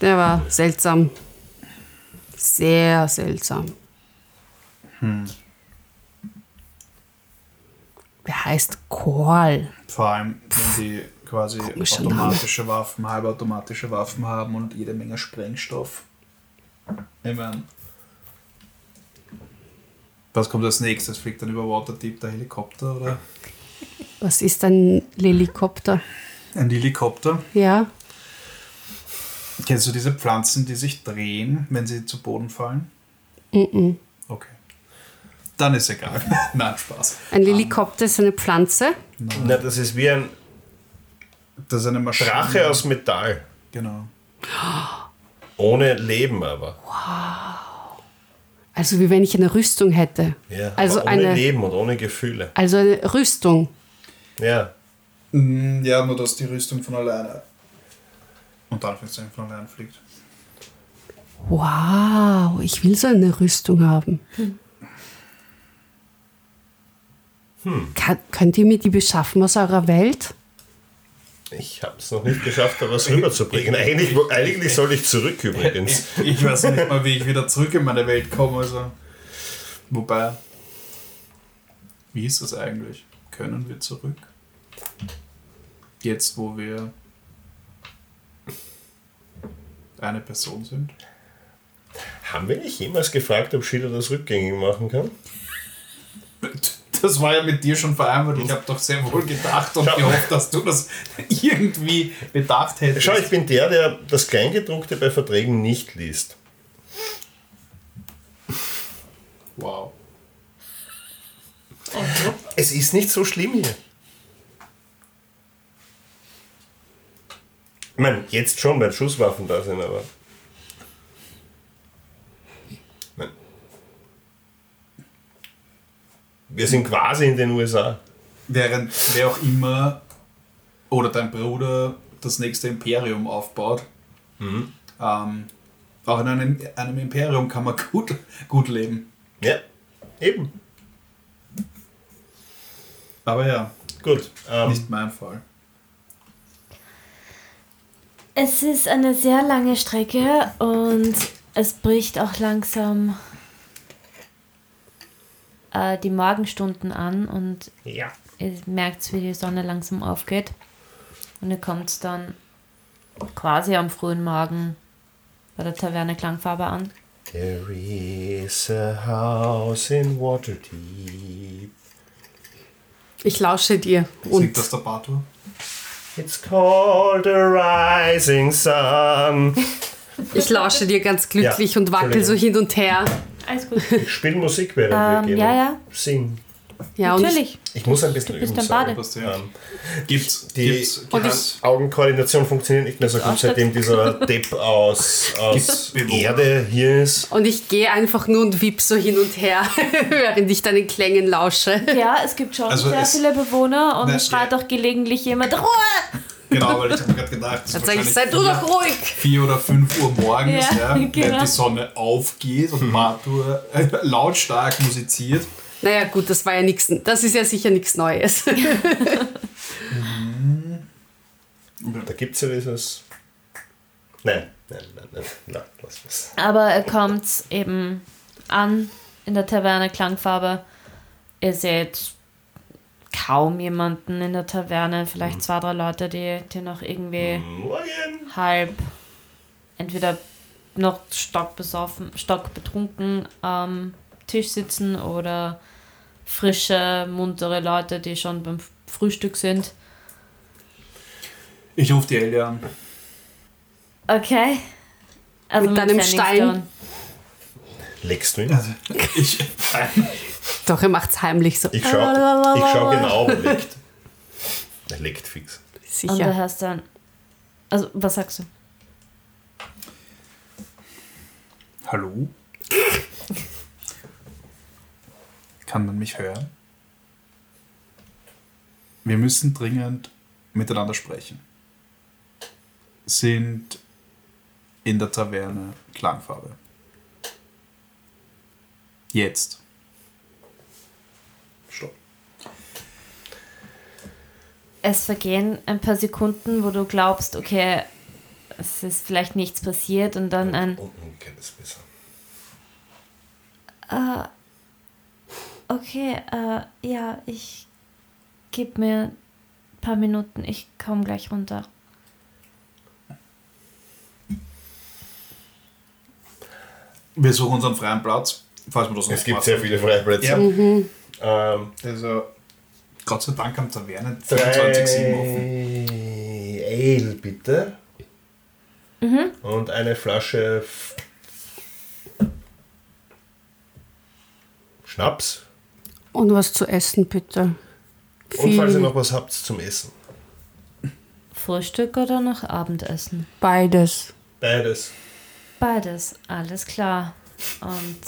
der war seltsam. Sehr seltsam. Wer heißt Koal? Vor allem, wenn die quasi Komischer automatische Waffen, halbautomatische Waffen haben und jede Menge Sprengstoff. Ich meine, was kommt als nächstes? Fliegt dann über Waterdeep der Helikopter oder Was ist ein Helikopter? Ein Helikopter? Ja, Kennst du diese Pflanzen, die sich drehen, wenn sie zu Boden fallen? Mhm. Okay. Dann ist egal. Nein, Spaß. ein Helikopter ist eine Pflanze. Na, das ist wie ein Das ist eine Maschine. Drache aus Metall. Genau. Ohne Leben aber. Also wie wenn ich eine Rüstung hätte. Ja, also, aber ohne eine, Leben und ohne Gefühle. also eine Rüstung. Ja. Mm, Ja, nur dass die Rüstung von alleine und Anführungszeichen von alleine fliegt. Wow, ich will so eine Rüstung haben. Kann, könnt ihr mir die beschaffen aus eurer Welt? Ich habe es noch nicht geschafft, da was rüberzubringen. Eigentlich, eigentlich soll ich zurück übrigens. Ich weiß nicht mal, wie ich wieder zurück in meine Welt komme. Also. Wobei, wie ist das eigentlich? Können wir zurück? Jetzt, wo wir eine Person sind? Haben wir nicht jemals gefragt, ob Schiller das rückgängig machen kann? Das war ja mit dir schon vereinbart. Ich habe doch sehr wohl gedacht und Schau. gehofft, dass du das irgendwie bedacht hättest. Schau, ich bin der, der das Kleingedruckte bei Verträgen nicht liest. wow. Es ist nicht so schlimm hier. Ich meine, jetzt schon, weil Schusswaffen da sind, aber. Wir sind quasi in den USA. Während wer auch immer oder dein Bruder das nächste Imperium aufbaut, ähm, auch in einem, einem Imperium kann man gut, gut leben. Ja, eben. Aber ja, Gut. Ähm, nicht mein Fall. Es ist eine sehr lange Strecke und es bricht auch langsam äh, die Morgenstunden an und ja. ihr merkt, wie die Sonne langsam aufgeht. Und ihr kommt dann quasi am frühen Morgen bei der Taverne Klangfarbe an. There is a house in Waterdeep. Ich lausche dir. Singt Und das der Bartur? It's called the rising sun. ich lausche dir ganz glücklich und wackel so hin und her. Alles gut. Ich spiele Musik, während Ähm, wir gehen. ja, ja. Singen. Ja, und Natürlich. Ich muss ein bisschen Du bist üben. der? Ähm, Gibt's, die gibt's, gibt's, Augenkoordination funktioniert nicht mehr so gut, seitdem dieser Depp aus, aus? Erde hier ist. Und ich gehe einfach nur und wipp so hin und her, während ich deinen Klängen lausche. Ja, es gibt schon Also sehr viele Bewohner und es schreit auch gelegentlich jemand Ruhe! genau, weil ich habe gerade gedacht, es ist ich, sei wahrscheinlich du doch ruhig! 4 oder 5 Uhr morgens, Ja, ja, wenn genau. die Sonne aufgeht und Bartur äh, lautstark musiziert. Naja, gut, das war ja nichts. Das ist ja sicher nichts Neues. Da gibt es ja dieses. Nein, nein, nein, nein, nein, lass es. Aber er kommt eben an in der Taverne Klangfarbe. Ihr seht kaum jemanden in der Taverne, vielleicht zwei, drei Leute, die, die noch irgendwie Morgen! halb entweder noch stockbesoffen, stockbetrunken am Tisch sitzen oder frische, muntere Leute, die schon beim Frühstück sind. Ich rufe die Ellie an. Okay. Also Mit deinem Pfennig Stein? Legst du ihn? Also, ich, Doch, er macht's heimlich so. Ich schau, ich schau genau, ob er legt. Er legt fix. Und du Sicher. hast dann. Also, was sagst du? hallo? Kann man mich hören? Wir müssen dringend miteinander sprechen. Sind in der Taverne Klangfarbe. Jetzt. Stopp. Es vergehen ein paar Sekunden, wo du glaubst, okay, es ist vielleicht nichts passiert und dann ein, Unten geht es besser. Okay, äh, ja, ich gib mir ein paar Minuten, ich komme gleich runter. Wir suchen unseren freien Platz, falls wir das Es noch gibt sehr viele freie Plätze. Ja. Ähm, Also, Gott sei Dank am Tavernen 24-7 offen. Ale bitte. Und eine Flasche Schnaps. Und was zu essen, bitte. Und falls ihr Viel. noch was habt zum Essen. Frühstück oder noch Abendessen? Beides. Beides. Beides, alles klar. Und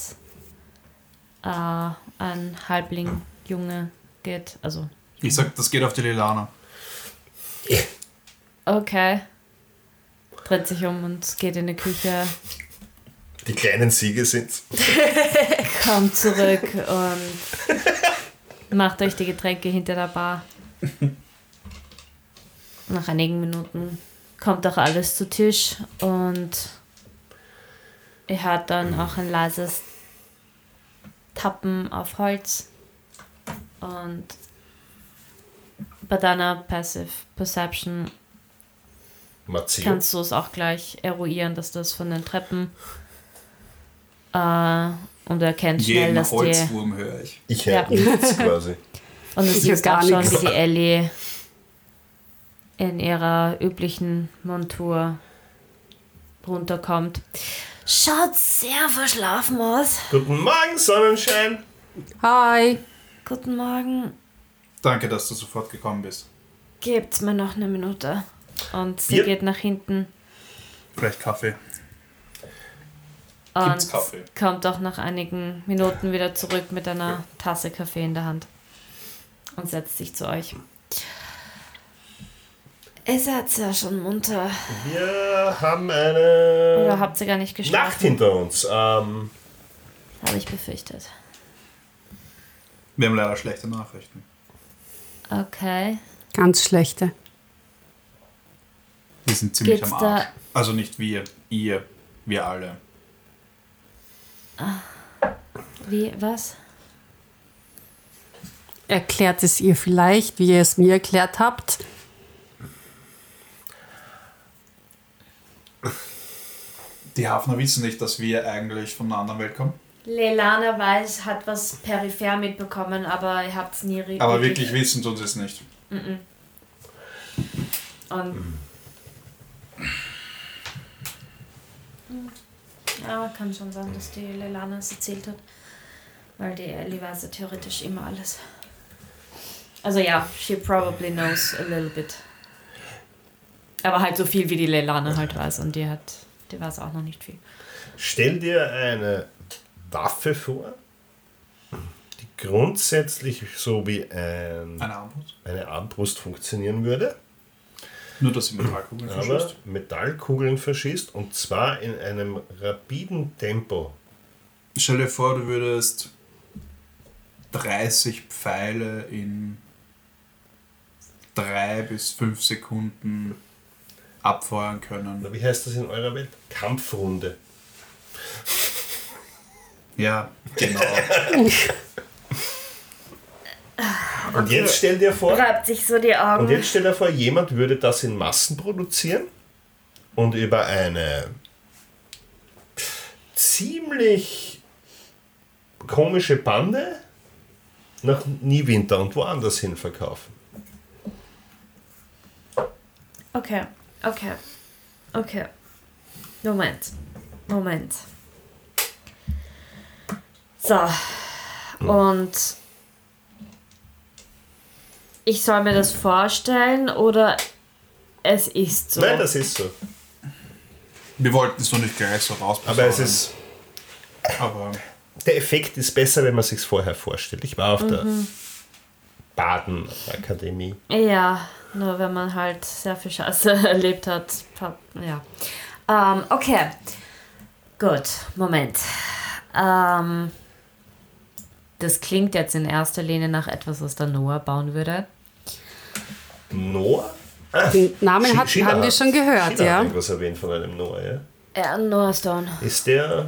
äh, ein Halbling Junge geht, also Ich sag, das geht auf die Lilana. okay. Dreht sich um und geht in die Küche, Die kleinen Siege sind's. kommt zurück und macht euch die Getränke hinter der Bar. Nach einigen Minuten kommt auch alles zu Tisch und ihr hört dann auch ein leises Tappen auf Holz und bei deiner Passive Perception Mazzio. kannst du es auch gleich eruieren, dass das von den Treppen äh, und du erkennst schnell, Jeden dass die Holzwurm höre ich. Ich Ja. höre nichts quasi. Und siehst hör gar schon, wie die Ellie in ihrer üblichen Montur runterkommt. Schaut sehr verschlafen aus. Guten Morgen, Sonnenschein. Hi. Guten Morgen. Danke, dass du sofort gekommen bist. Gebt mir noch eine Minute. Und sie Bier? geht nach hinten Vielleicht Kaffee. Gibt's und Kaffee? kommt auch nach einigen Minuten wieder zurück mit einer Tasse Kaffee in der Hand und setzt sich zu euch. Ihr seid ja schon munter. Wir haben eine Oder habt ihr gar nicht geschlafen? Nacht hinter uns. Ähm, Habe ich befürchtet. Wir haben leider schlechte Nachrichten. Okay. Ganz schlechte. Wir sind ziemlich Geht's am Arsch. Also nicht wir, ihr, wir alle. Wie, was? erklärt es ihr vielleicht, wie ihr es mir erklärt habt. Die Hafner wissen nicht, dass wir eigentlich von einer anderen Welt kommen. Lelana weiß, hat was peripher mitbekommen, aber ihr habt es nie richtig. Aber wirklich wissen tun sie es nicht. Und ja, kann schon sein, dass die Lelana es erzählt hat. Weil die Ellie weiß ja theoretisch immer alles. Also ja, she probably knows a little bit. Aber halt so viel wie die Lelana halt weiß und die hat, die weiß auch noch nicht viel. Stell dir eine Waffe vor, die grundsätzlich so wie ein, Eine Armbrust. eine Armbrust funktionieren würde, Nur, dass sie Metallkugeln aber verschießt. Metallkugeln verschießt und zwar in einem rapiden Tempo. Stell dir vor, du würdest 30 Pfeile in 3 bis 5 Sekunden abfeuern können. Wie heißt das in eurer Welt? Kampfrunde. Ja, genau. Und jetzt stell dir vor, Reibt sich so die Augen. Und jetzt stell dir vor, jemand würde das in Massen produzieren und über eine ziemlich komische Bande nach Niewinter und woanders hin verkaufen. Okay, okay, okay. Moment, Moment. So, und ich soll mir das vorstellen oder es ist so? Nein, das ist so. Wir wollten es noch nicht gleich so rausbesorgen. Aber es ist, Aber der Effekt ist besser, wenn man sich vorher vorstellt. Ich war auf der Baden-Akademie. Ja, nur wenn man halt sehr viel Scheiße erlebt hat. Ja. Ähm, okay. Gut, Moment. Ähm, das klingt jetzt in erster Linie nach etwas, was der Noah bauen würde. Noah? Den Namen hat, Schiller haben wir schon gehört, Schiller ja. hat irgendwas erwähnt von einem Noah, ja? Ja, Noah Stone. Ist der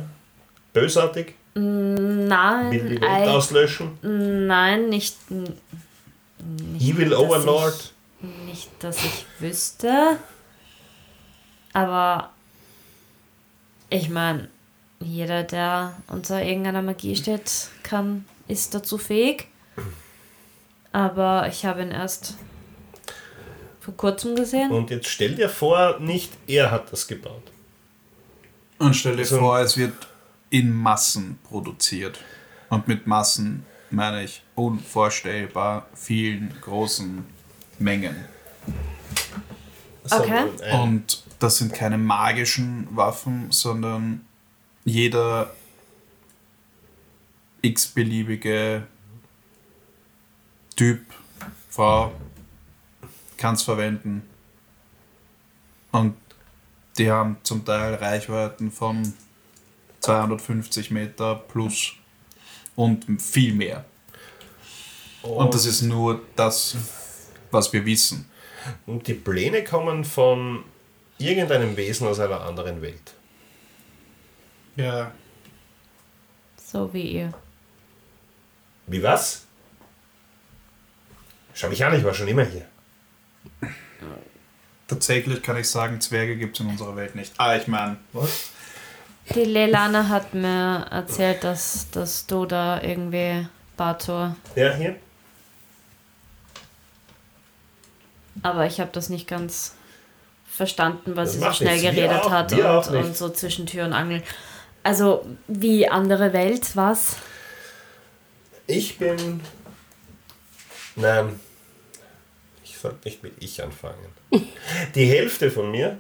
bösartig? Will Nein, die Welt ei- auslöschen? nein, nicht, Evil dass Overlord? nicht, dass ich wüsste. Aber ich meine, jeder, der unter irgendeiner Magie steht, kann, ist dazu fähig. Aber ich habe ihn erst vor kurzem gesehen. Und jetzt stell dir vor, nicht er hat das gebaut. Und stell dir Also- vor, es wird in Massen produziert. Und mit Massen meine ich unvorstellbar vielen großen Mengen. Okay. Ein- Und das sind keine magischen Waffen, sondern jeder x-beliebige Typ, Frau kann es verwenden. Und die haben zum Teil Reichweiten von 250 Meter plus und viel mehr. Und das ist nur das, was wir wissen. Und die Pläne kommen von irgendeinem Wesen aus einer anderen Welt. Ja. So wie ihr. Wie was? Schau mich an, ich war schon immer hier. Tatsächlich kann ich sagen, Zwerge gibt es in unserer Welt nicht. Ah, ich meine, Was? Die Lelana hat mir erzählt, dass, dass du da irgendwie Bator. Ja, hier? Aber ich habe das nicht ganz verstanden, weil Das sie so schnell nichts. Geredet auch- hat und, und so zwischen Tür und Angel. Also wie andere Welt, was? Ich bin. Nein. Sollte nicht mit ich anfangen. Die Hälfte von mir,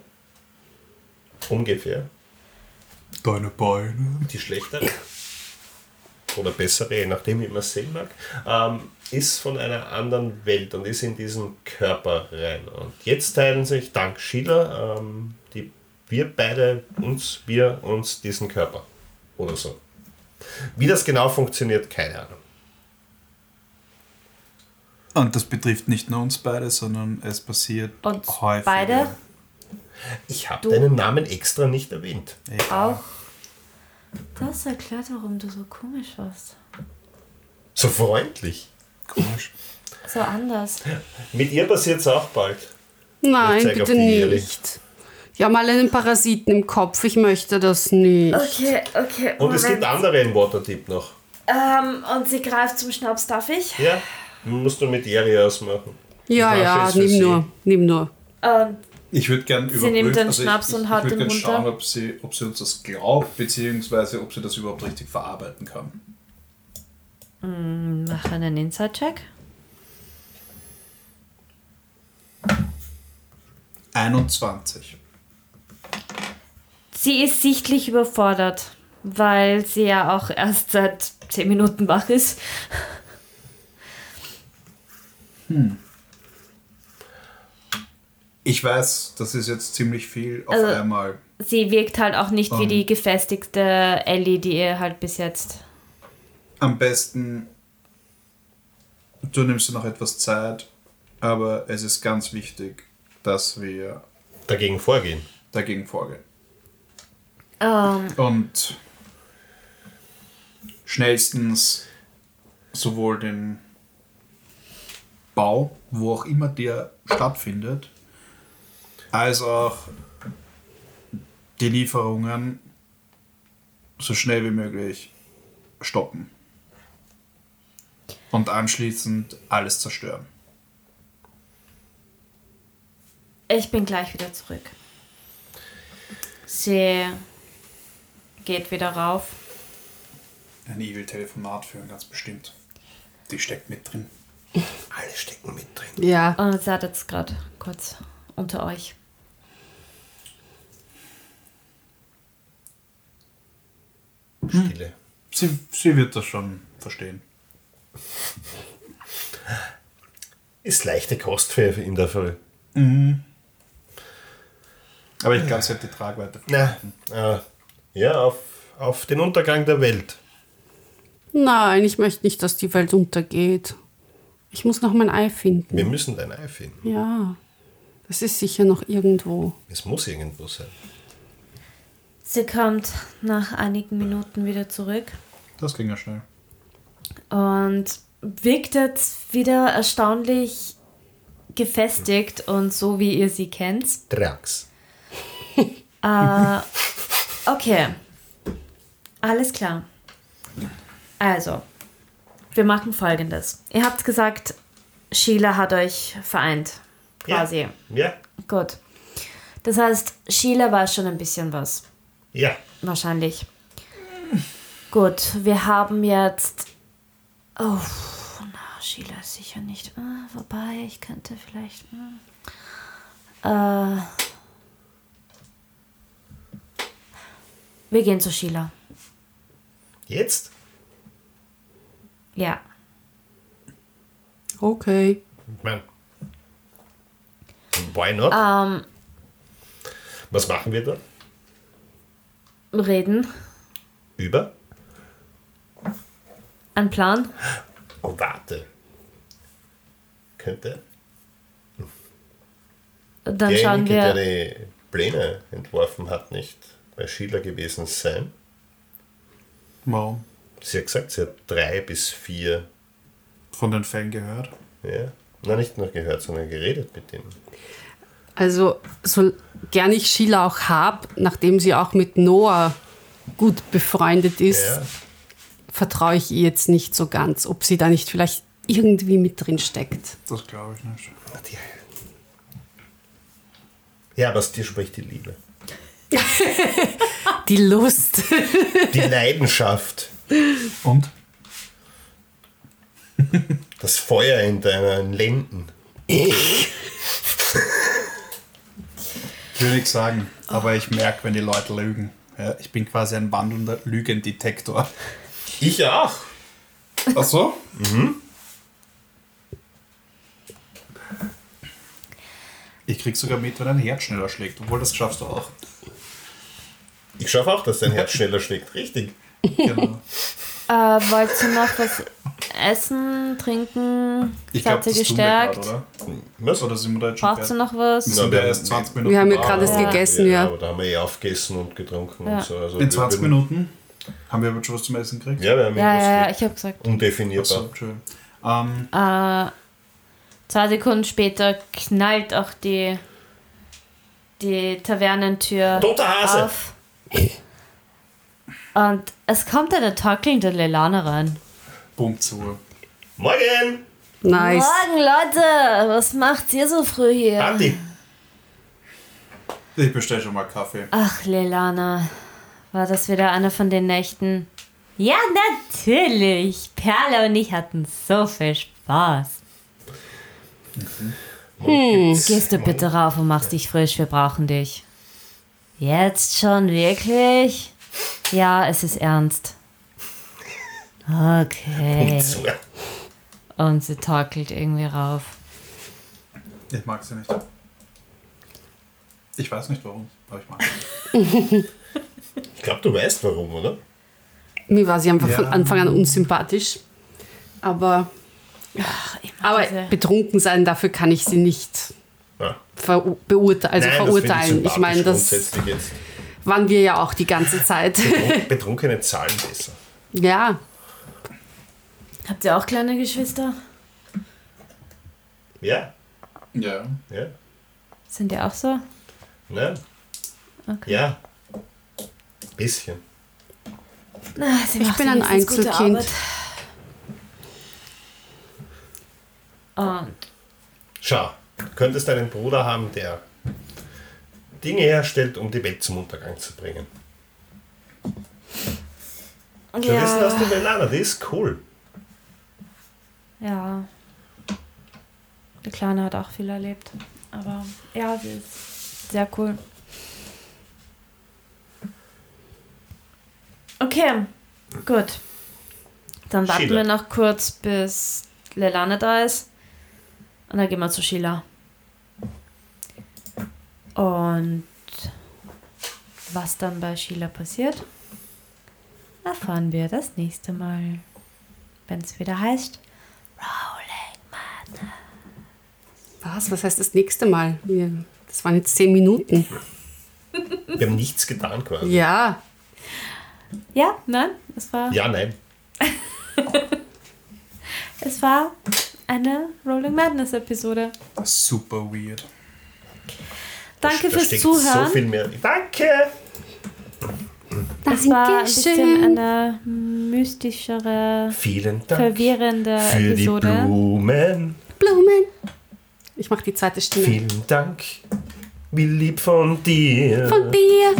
ungefähr, deine Beine. die schlechtere oder bessere, je nachdem, wie man es sehen mag, ähm, ist von einer anderen Welt und ist in diesen Körper rein. Und jetzt teilen sich dank Schiller ähm, die, wir beide uns, wir uns diesen Körper. Oder so. Wie das genau funktioniert, keine Ahnung. Und das betrifft nicht nur uns beide, sondern es passiert Und häufig. beide? Ich habe deinen Namen extra nicht erwähnt. Auch. Das erklärt, warum du so komisch warst. So freundlich. Komisch. So anders. Mit ihr passiert es auch bald. Nein, Ich zeig auf bitte nicht. Ich habe mal einen Parasiten im Kopf. Ich möchte das nicht. Okay, okay. Und es gibt andere im Waterdeep noch. Ähm, und sie greift zum Schnaps, darf ich? Ja, musst du mit Eri ausmachen. Ja, Ich ja, nimm sie. nur. Nimm nur. Und Ich würde gerne überprüfen. nimmt den also Schnaps ich, und ich, haut ich würd den gern runter. schauen, ob sie, ob sie uns das glaubt, beziehungsweise ob sie das überhaupt richtig verarbeiten kann. mach einen Inside-Check. 21. Sie ist sichtlich überfordert, weil sie ja auch erst seit 10 Minuten wach ist. Ich weiß, das ist jetzt ziemlich viel auf Also- einmal. Sie wirkt halt auch nicht wie Ähm. die gefestigte Ellie, die ihr halt bis jetzt. Am besten, du nimmst dir noch etwas Zeit, aber es ist ganz wichtig, dass wir Dagegen vorgehen. dagegen vorgehen. Ähm, Und schnellstens sowohl den Bau, wo auch immer der stattfindet, als auch die Lieferungen so schnell wie möglich stoppen. Und anschließend alles zerstören. ich bin gleich wieder zurück. Sie geht wieder rauf. Ein Evil-Telefonat führen, ganz bestimmt. Die steckt mit drin. Alle stecken mit drin. Ja. Und sie hat jetzt gerade kurz unter euch. Stille. Sie, sie wird das schon verstehen. Ist leichte Kost für in der Früh. Aber ich glaube, sie hat die Tragweite Na, äh, ja, auf, auf den Untergang der Welt. Nein, ich möchte nicht, dass die Welt untergeht. Ich muss noch mein Ei finden. Wir müssen dein Ei finden. Ja. Das ist sicher noch irgendwo. Es muss irgendwo sein. Sie kommt nach einigen Minuten wieder zurück Das ging ja schnell. und wirkt jetzt wieder erstaunlich gefestigt und so wie ihr sie kennt. Drax. Äh, okay. Alles klar. Also, wir machen folgendes. Ihr habt gesagt, Sheila hat euch vereint. Quasi. Ja. Gut. Das heißt, Sheila weiß schon ein bisschen was. Ja. Wahrscheinlich. Gut, wir haben jetzt. Oh, na, Sheila ist sicher nicht. Ah, wobei, ich könnte vielleicht. hm. Äh, wir gehen zu Sheila. Jetzt? Ja. Okay. Ich why not? Ähm, Was machen wir da? reden. Über? Ein Plan. Oh, warte. Könnte Dann schauen derjenige, der wir. die Pläne entworfen hat, nicht bei Schiller gewesen sein. Warum? Sie hat gesagt, sie hat drei bis vier, Von den Fällen gehört. ja, na nicht nur gehört, sondern geredet mit denen. Also, so gern ich Sheila auch habe, nachdem sie auch mit Noah gut befreundet ist, Ja. vertraue ich ihr jetzt nicht so ganz, ob sie da nicht vielleicht irgendwie mit drin steckt. Das glaube ich nicht. Ja, aber aus dir spricht die Liebe. Die Lust. Die Leidenschaft. Und? Das Feuer in deinen Lenden. Ich will nichts sagen, aber ich merke, wenn die Leute lügen. Ja, ich bin quasi ein wandelnder Lügendetektor. Ich auch. Ach so? Ich krieg sogar mit, wenn ein Herz schneller schlägt, obwohl das schaffst du auch. Ich schaffe auch, dass dein Herz schneller schlägt. Richtig. Genau. Äh, wollt ihr noch was essen, trinken? Ich glaube, das ihr tun wir grad, gestärkt? oder? Was? Oder sind wir da jetzt schon Braucht ihr fertig? noch was? Na, Sind wir erst 20 Minuten Wir haben ja gerade oder? das gegessen, ja. aber da haben wir eh aufgegessen und getrunken Ja. und so. Also In wir 20 würden- Minuten haben wir aber schon was zum Essen gekriegt? Ja, wir haben Ja, ja, ja, ich habe gesagt. Undefinierbar. Achso, schön. Ähm, Äh, zwei Sekunden später knallt auch die, die Tavernentür Toter Hase. auf. Und es kommt eine tackelnde Lelane rein. Bumm zu. Morgen! Nice. Morgen, Leute! Was macht ihr so früh hier? Party! Ich bestelle schon mal Kaffee. Ach, Lelana, war das wieder eine von den Nächten? Ja, natürlich! Perle und ich hatten so viel Spaß. Hm. Gehst du bitte rauf und machst dich frisch, wir brauchen dich. Jetzt schon wirklich? Ja, es ist ernst. Okay. Und sie torkelt irgendwie rauf. Ich mag sie nicht. Ich weiß nicht warum, aber ich mag sie. Ich glaube, du weißt warum, oder? Mir war sie einfach Ja. von Anfang an unsympathisch. Aber, aber diese- betrunken sein, dafür kann ich sie nicht Ja. ver beurte also Nein, das verurteilen. finde Ich, meine, das grundsätzlich jetzt. Waren wir ja auch die ganze Zeit. Betrun- Betrunkene zahlen besser. ja, Habt ihr auch kleine Geschwister? Ja, Ja. ja, Sind die auch so? ne? Okay. Ja. Bisschen. Sie Ich bin ein Einzelkind. Und Schau, du könntest einen Bruder haben, der Dinge herstellt, um die Welt zum Untergang zu bringen. Stattdessen hast du Melana, die ist cool. Ja. Die Kleine hat auch viel erlebt. Aber ja, sie ist sehr cool. Okay, gut. Dann warten Sheila. wir noch kurz, bis Lelane da ist. Und dann gehen wir zu Sheila. Und was dann bei Sheila passiert, erfahren wir das nächste Mal. Wenn es wieder heißt Rolling was? Was heißt das nächste Mal? Wir, das waren jetzt zehn Minuten. Wir haben nichts getan quasi. Ja, Ja, nein, es war, Ja, nein. es war eine Rolling Madness Episode. Super weird. Danke da fürs Zuhören. so viel mehr. Danke! es war ein bisschen Dankeschön. eine mystischere, Vielen Dank verwirrende für die Episode. Blumen. Blumen. Ich mache die zweite Stimme. Vielen Dank. Wie lieb von dir. Von dir.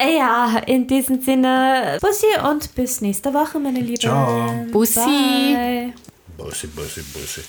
Ja, in diesem Sinne, Bussi und bis nächste Woche, meine Lieben. Ciao. Bussi. Bye. Bussi, bussi, bussi.